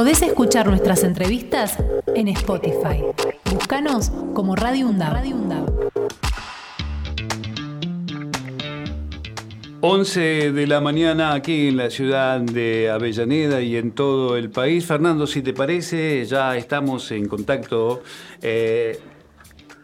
Podés escuchar nuestras entrevistas en Spotify. Búscanos como Radio UNDAB. Radio UNDAB. 11 de la mañana aquí en la ciudad de Avellaneda y en todo el país. Fernando, si te parece, ya estamos en contacto. Eh,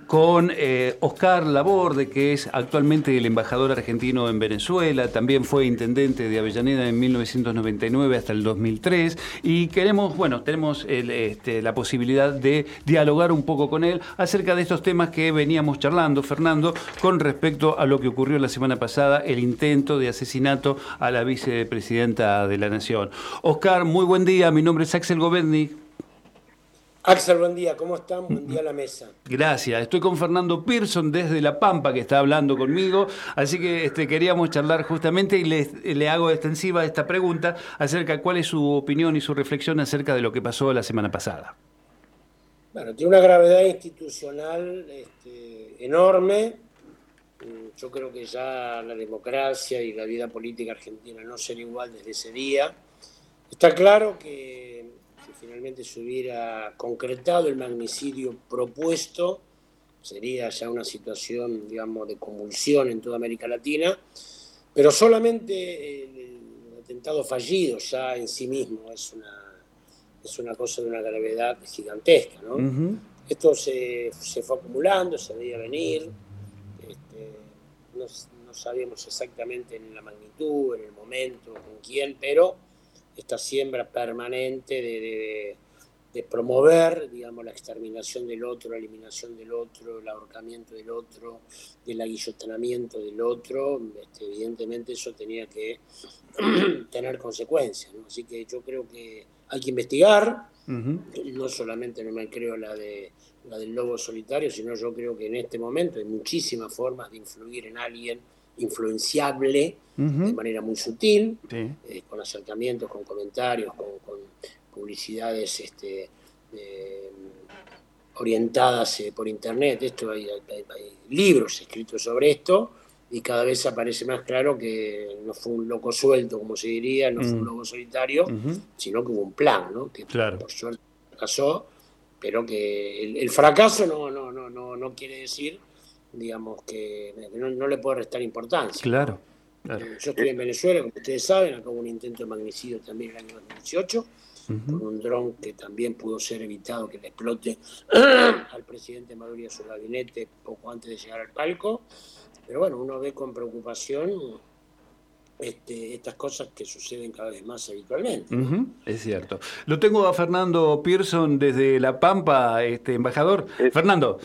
con eh, Oscar Laborde, que es actualmente el embajador argentino en Venezuela, también fue intendente de Avellaneda en 1999 hasta el 2003, y queremos, bueno, tenemos este, la posibilidad de dialogar un poco con él acerca de estos temas que veníamos charlando, Fernando, con respecto a lo que ocurrió la semana pasada, el intento de asesinato a la vicepresidenta de la Nación. Oscar, muy buen día, mi nombre es Axel Govendi. Axel, buen día, ¿cómo están? Buen día a la mesa. Gracias, estoy con Fernando Pearson desde La Pampa que está hablando conmigo, así que este, queríamos charlar justamente y le, hago extensiva esta pregunta acerca de cuál es su opinión y su reflexión acerca de lo que pasó la semana pasada. Bueno, tiene una gravedad institucional este, enorme. Yo creo que ya la democracia y la vida política argentina no será igual desde ese día. Está claro que finalmente se hubiera concretado el magnicidio propuesto, sería ya una situación, digamos, de convulsión en toda América Latina, pero solamente el, atentado fallido ya en sí mismo es una, es una cosa de una gravedad gigantesca, ¿no? Esto se, se, fue acumulando, se veía venir, este, no, no sabíamos exactamente en la magnitud, en el momento, con quién, pero esta siembra permanente de, promover, digamos, la exterminación del otro, la eliminación del otro, el ahorcamiento del otro, el aguillotanamiento del otro, este, evidentemente eso tenía que tener consecuencias. Así que yo creo que hay que investigar, no solamente no me creo la, de, la del lobo solitario, sino yo creo que en este momento hay muchísimas formas de influir en alguien influenciable de manera muy sutil, eh, con acercamientos, con comentarios, con, publicidades este, orientadas eh, por internet. Esto hay, libros escritos sobre esto y cada vez aparece más claro que no fue un loco suelto, como se diría, no fue un mm. loco solitario, sino que hubo un plan, ¿no? que por suerte fracasó, pero que el, el fracaso no, no, no, no, no quiere decir digamos, que, no, le puede restar importancia. Claro, eh, Yo estoy en Venezuela, como ustedes saben, acá hubo un intento de magnicidio también en el año 2018, con un dron que también pudo ser evitado que le explote al presidente Maduro y a su gabinete poco antes de llegar al palco. Pero bueno, uno ve con preocupación este, estas cosas que suceden cada vez más habitualmente. es cierto. Lo tengo a Fernando Pearson desde La Pampa, este embajador. Eh, Fernando.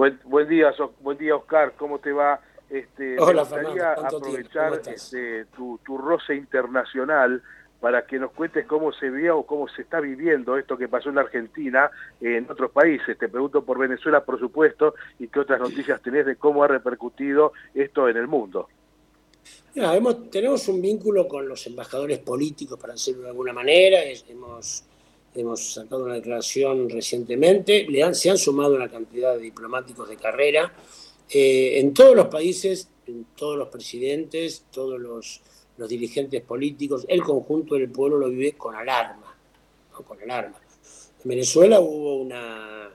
Buen, buen día, buen día Oscar, ¿cómo te va? Este, me gustaría aprovechar este, tu, tu roce internacional para que nos cuentes cómo se vio o cómo se está viviendo esto que pasó en Argentina, en otros países. Te pregunto por Venezuela, por supuesto, y qué otras noticias tenés de cómo ha repercutido esto en el mundo. tenemos un vínculo con los embajadores políticos, para decirlo de alguna manera. Hemos hemos sacado una declaración recientemente, le han, se han sumado una cantidad de diplomáticos de carrera. Eh, en todos los países, en todos los presidentes, todos los, dirigentes políticos, el conjunto del pueblo lo vive con alarma, con alarma. En Venezuela hubo una,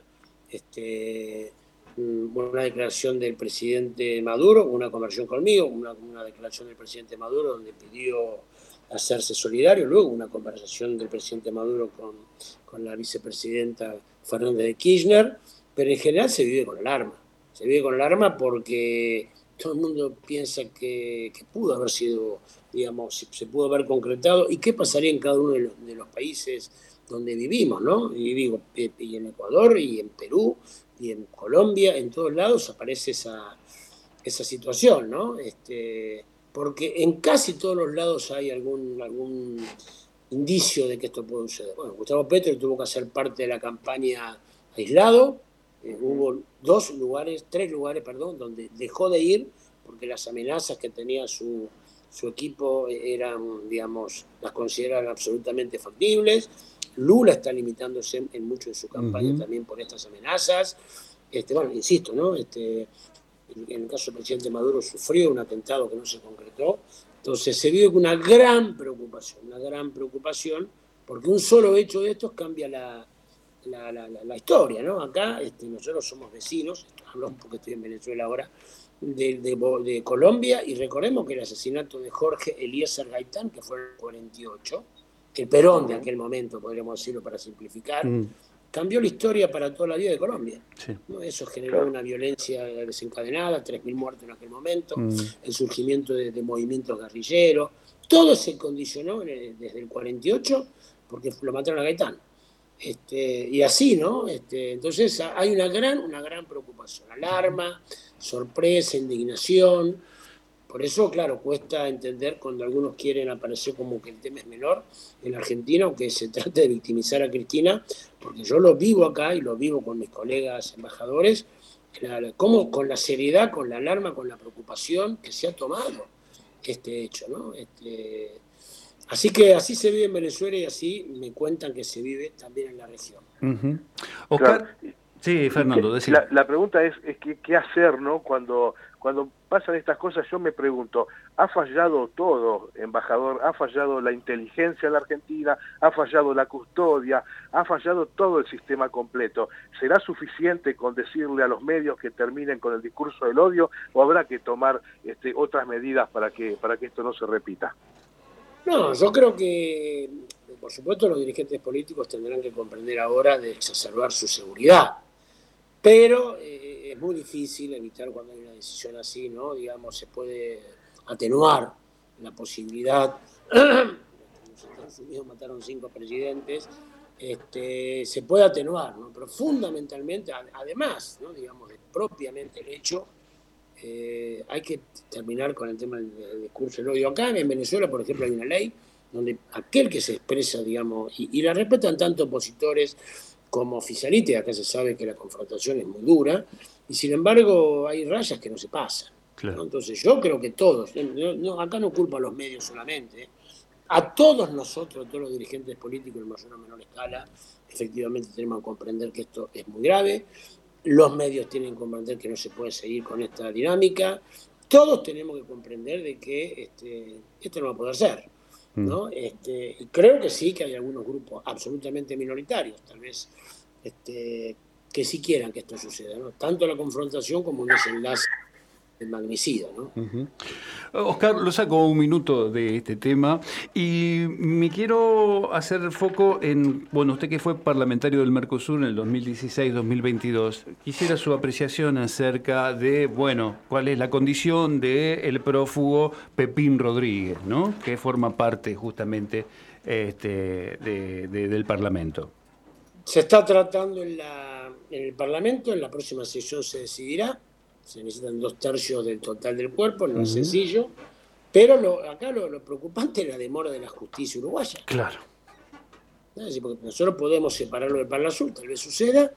este, una declaración del presidente Maduro, una conversión conmigo, una declaración del presidente Maduro donde pidió hacerse solidario. Luego una conversación del presidente Maduro con, con la vicepresidenta Fernández de Kirchner, pero en general se vive con alarma. Se vive con alarma porque todo el mundo piensa que, pudo haber sido, digamos, se pudo haber concretado y qué pasaría en cada uno de los, países donde vivimos, ¿no? Y vivo y en Ecuador y en Perú y en Colombia, en todos lados aparece esa, esa situación, ¿no? Este, porque en casi todos los lados hay algún, algún indicio de que esto puede suceder. Bueno, Gustavo Petro tuvo que hacer parte de la campaña aislado, eh, hubo dos lugares, tres lugares, perdón, donde dejó de ir porque las amenazas que tenía su, su equipo eran, digamos, las consideraban absolutamente factibles. Lula está limitándose en mucho de su campaña también por estas amenazas. Este, bueno, insisto, ¿no? Este, en el caso del presidente Maduro sufrió un atentado que no se concretó. Entonces se con una gran preocupación, una gran preocupación porque un solo hecho de estos cambia la, la, historia, ¿no? Acá este, nosotros somos vecinos, hablo porque estoy en Venezuela ahora, de, de, Colombia, y recordemos que el asesinato de Jorge Eliezer Gaitán, que fue en el 48, el Perón de aquel momento, podríamos decirlo para simplificar, mm. Cambió la historia para toda la vida de Colombia. Eso generó una violencia desencadenada, 3.000 muertos en aquel momento, mm. el surgimiento de, movimientos guerrilleros, todo se condicionó desde el 48 porque lo mataron a Gaitán. Este, y así, ¿no? Este, entonces hay una gran, una gran preocupación, alarma, sorpresa, indignación. Por eso, claro, cuesta entender cuando algunos quieren aparecer como que el tema es menor en Argentina, aunque se trate de victimizar a Cristina, porque yo lo vivo acá y lo vivo con mis colegas embajadores, como con la seriedad, con la alarma, con la preocupación que se ha tomado este hecho, ¿no? Este, Así que así se vive en Venezuela y así me cuentan que se vive también en la región. Oscar, sí, Fernando, la, la, pregunta es, es qué hacer, ¿no? Cuando, cuando pasan estas cosas, yo me pregunto, ¿ha fallado todo, embajador? ¿Ha fallado la inteligencia de la Argentina? ¿Ha fallado la custodia? ¿Ha fallado todo el sistema completo? ¿Será suficiente con decirle a los medios que terminen con el discurso del odio o habrá que tomar este, otras medidas para que, para que esto no se repita? No, yo creo que, por supuesto, los dirigentes políticos tendrán que comprender ahora de exacerbar su seguridad, pero eh, es muy difícil evitar cuando hay una decisión así, ¿no? Digamos, se puede atenuar la posibilidad, en Estados Unidos mataron cinco presidentes, este, se puede atenuar, ¿no? Pero fundamentalmente, además, ¿no? Digamos, propiamente el hecho eh, hay que terminar con el tema del, discurso del odio. Acá en Venezuela, por ejemplo, hay una ley donde aquel que se expresa, digamos, y, la respetan tanto opositores como oficialistas, acá se sabe que la confrontación es muy dura, y sin embargo hay rayas que no se pasan. Entonces yo creo que todos, acá no culpa a los medios solamente, a todos nosotros, a todos los dirigentes políticos en mayor o menor escala, efectivamente tenemos que comprender que esto es muy grave, los medios tienen que comprender que no se puede seguir con esta dinámica, todos tenemos que comprender de que este, esto no va a poder ser. ¿No? Mm. Este, y creo que sí que hay algunos grupos absolutamente minoritarios, tal vez, este, que sí quieran que esto suceda, ¿no? tanto la confrontación como un desenlace el magnicidio. ¿no? Oscar, lo saco un minuto de este tema y me quiero hacer foco en, bueno, usted que fue parlamentario del Mercosur en el 2016-2022, quisiera su apreciación acerca de, bueno, cuál es la condición del prófugo Pepín Rodríguez, ¿no? que forma parte justamente este, del Parlamento. Se está tratando en, la, en el Parlamento, en la próxima sesión se decidirá se necesitan dos tercios del total del cuerpo, no es sencillo, pero lo, acá lo, preocupante es la demora de la justicia uruguaya. Claro. Porque nosotros podemos separarlo del Palo Azul, tal vez suceda,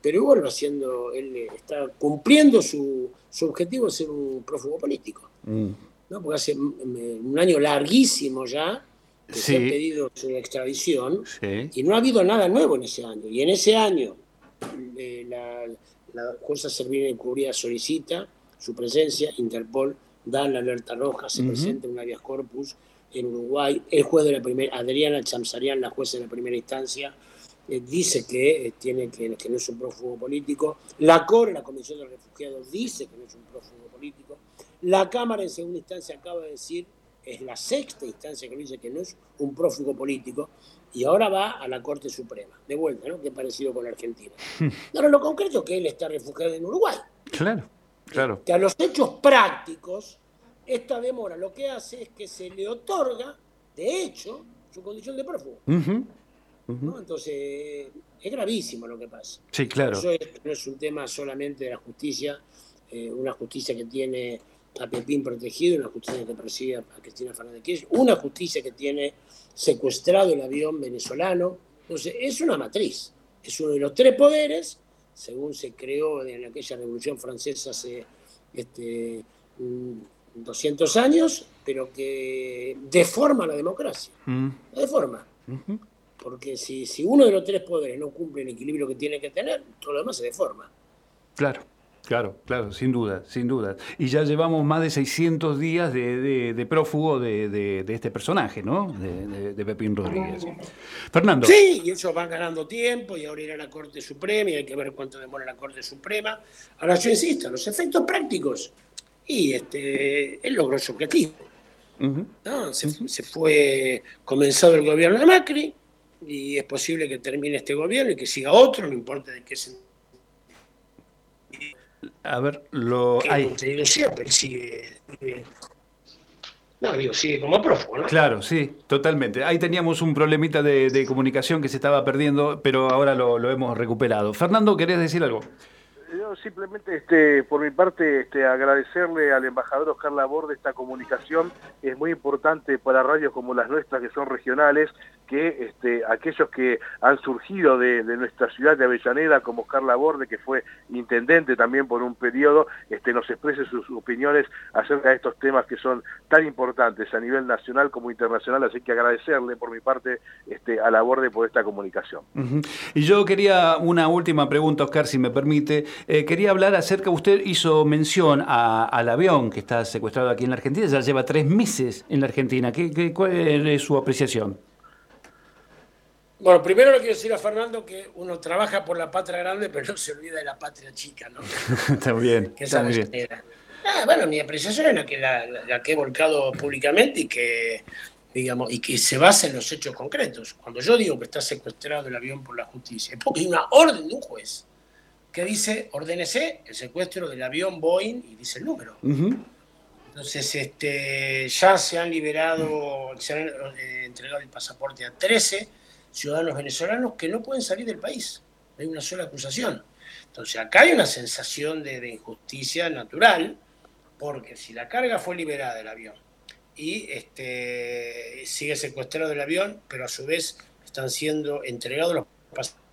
pero igual va haciendo, él está cumpliendo su, su objetivo de ser un prófugo político. Mm. ¿no? Porque hace un año larguísimo ya que se ha pedido su extradición y no ha habido nada nuevo en ese año. Y en ese año eh, la, la jueza Servina Encubría solicita su presencia, Interpol da la alerta roja, se presenta un habeas corpus en Uruguay. El juez de la primera, Adriana Chamsarian, la jueza de la primera instancia, eh, dice que, eh, tiene que, que, no es un prófugo político. La CORE, la Comisión de Refugiados, dice que no es un prófugo político. La Cámara en segunda instancia acaba de decir, es la sexta instancia que dice que no es un prófugo político y ahora va a la Corte Suprema, de vuelta, ¿no? Que parecido con Argentina. Ahora, lo concreto es que él está refugiado en Uruguay. Claro, claro. Que a los hechos prácticos, esta demora lo que hace es que se le otorga, de hecho, su condición de prófugo. Entonces, es gravísimo lo que pasa. Sí, claro. Eso no es un tema solamente de la justicia, eh, una justicia que tiene a Pepín protegido, una justicia que persigue a Cristina Fernández Kirchner, una justicia que tiene secuestrado el avión venezolano. Entonces, es una matriz, es uno de los tres poderes, según se creó en aquella Revolución Francesa hace este, 200 mm, años, pero que deforma la democracia. Mm. La deforma. Porque si, si uno de los tres poderes no cumple el equilibrio que tiene que tener, todo lo demás se deforma. Claro. Claro, claro, sin duda, sin duda. Y ya llevamos más de 600 días de, prófugo de, este personaje, ¿no? De, Pepín Rodríguez. Fernando. Sí, y ellos van ganando tiempo y ahora irá a la Corte Suprema y hay que ver cuánto demora la Corte Suprema. Ahora yo insisto, los efectos prácticos. Y este, él logró su objetivo. se, fue comenzado el gobierno de Macri y es posible que termine este gobierno y que siga otro, no importa de qué se a ver, lo hay. siempre sigue, No, digo, sigue como prófugo, ¿no? Claro, sí, totalmente. Ahí teníamos un problemita de, comunicación que se estaba perdiendo, pero ahora lo, lo hemos recuperado. Fernando, ¿querés decir algo? Simplemente, este, por mi parte, este, agradecerle al embajador Oscar Laborde esta comunicación. Es muy importante para radios como las nuestras, que son regionales, que este, aquellos que han surgido de, nuestra ciudad de Avellaneda, como Oscar Laborde, que fue intendente también por un periodo, este, nos exprese sus opiniones acerca de estos temas que son tan importantes a nivel nacional como internacional. Así que agradecerle por mi parte este, a Laborde por esta comunicación. Y yo quería una última pregunta, Oscar, si me permite. Eh, quería hablar acerca, usted hizo mención al avión que está secuestrado aquí en la Argentina, ya lleva tres meses en la Argentina. ¿Qué, cuál es su apreciación? Bueno, primero le quiero decir a Fernando que uno trabaja por la patria grande, pero no se olvida de la patria chica, ¿no? está bien, está muy bien. Ah, bueno, mi apreciación es la que, la, que he volcado públicamente y que, digamos, y que se basa en los hechos concretos. Cuando yo digo que está secuestrado el avión por la justicia, es porque hay una orden de un juez que dice, ordénese el secuestro del avión Boeing y dice el número. Entonces, este, ya se han liberado, se han eh, entregado el pasaporte a 13 ciudadanos venezolanos que no pueden salir del país. hay una sola acusación. Entonces, acá hay una sensación de, injusticia natural, porque si la carga fue liberada del avión y este, sigue secuestrado el avión, pero a su vez están siendo entregados los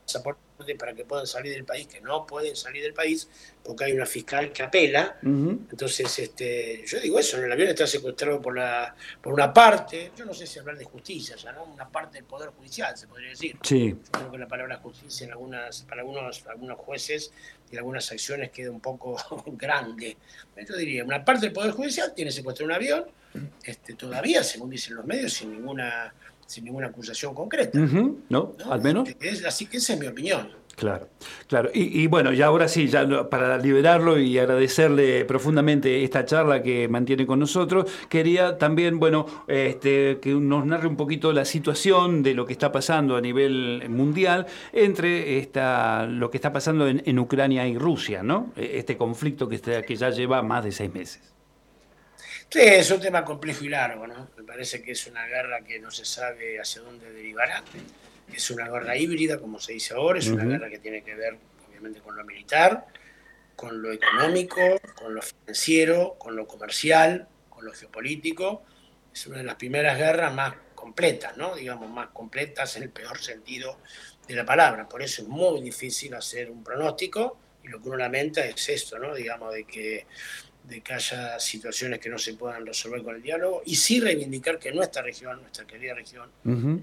pasaportes para que puedan salir del país, que no pueden salir del país, porque hay una fiscal que apela. Entonces, este, yo digo eso, el avión está secuestrado por, la, por una parte, yo no sé si hablar de justicia, ya, ¿no? una parte del Poder Judicial, se podría decir. Sí. Yo creo que la palabra justicia en algunas, para algunos, algunos jueces y algunas acciones queda un poco grande. Yo diría, una parte del Poder Judicial tiene secuestrado un avión, este, todavía, según dicen los medios, sin ninguna sin ninguna acusación concreta. ¿No? Al menos. así que esa es mi opinión. Claro, claro. Y, bueno, ya ahora sí, ya para liberarlo y agradecerle profundamente esta charla que mantiene con nosotros, quería también, bueno, este, que nos narre un poquito la situación de lo que está pasando a nivel mundial entre esta, lo que está pasando en, Ucrania y Rusia, ¿no? E, este conflicto que, que ya lleva más de seis meses. Sí, es un tema complejo y largo, ¿no? Me parece que es una guerra que no se sabe hacia dónde derivará. Es una guerra híbrida, como se dice ahora, es una guerra que tiene que ver, obviamente, con lo militar, con lo económico, con lo financiero, con lo comercial, con lo geopolítico. Es una de las primeras guerras más completas, ¿no? Digamos, más completas en el peor sentido de la palabra. Por eso es muy difícil hacer un pronóstico y lo que uno lamenta es esto, ¿no? Digamos, de que de que haya situaciones que no se puedan resolver con el diálogo y sí reivindicar que nuestra región, nuestra querida región,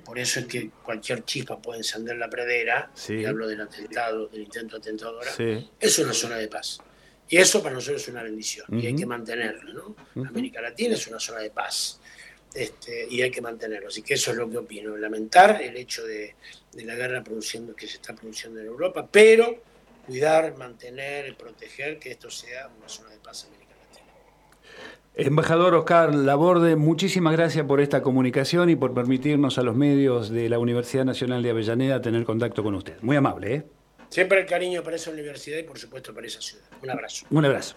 por eso es que cualquier chispa puede encender la pradera, y hablo del atentado, del intento atentado ahora, es una zona de paz. Y eso para nosotros es una bendición y hay que mantenerlo. ¿no? América Latina es una zona de paz este, y hay que mantenerlo. Así que eso es lo que opino. Lamentar el hecho de, de la guerra produciendo que se está produciendo en Europa, pero cuidar, mantener, proteger que esto sea una zona de paz americana. Embajador Oscar Laborde, muchísimas gracias por esta comunicación y por permitirnos a los medios de la Universidad Nacional de Avellaneda tener contacto con usted. Muy amable, ¿eh? Siempre el cariño para esa universidad y por supuesto para esa ciudad. Un abrazo. Un abrazo.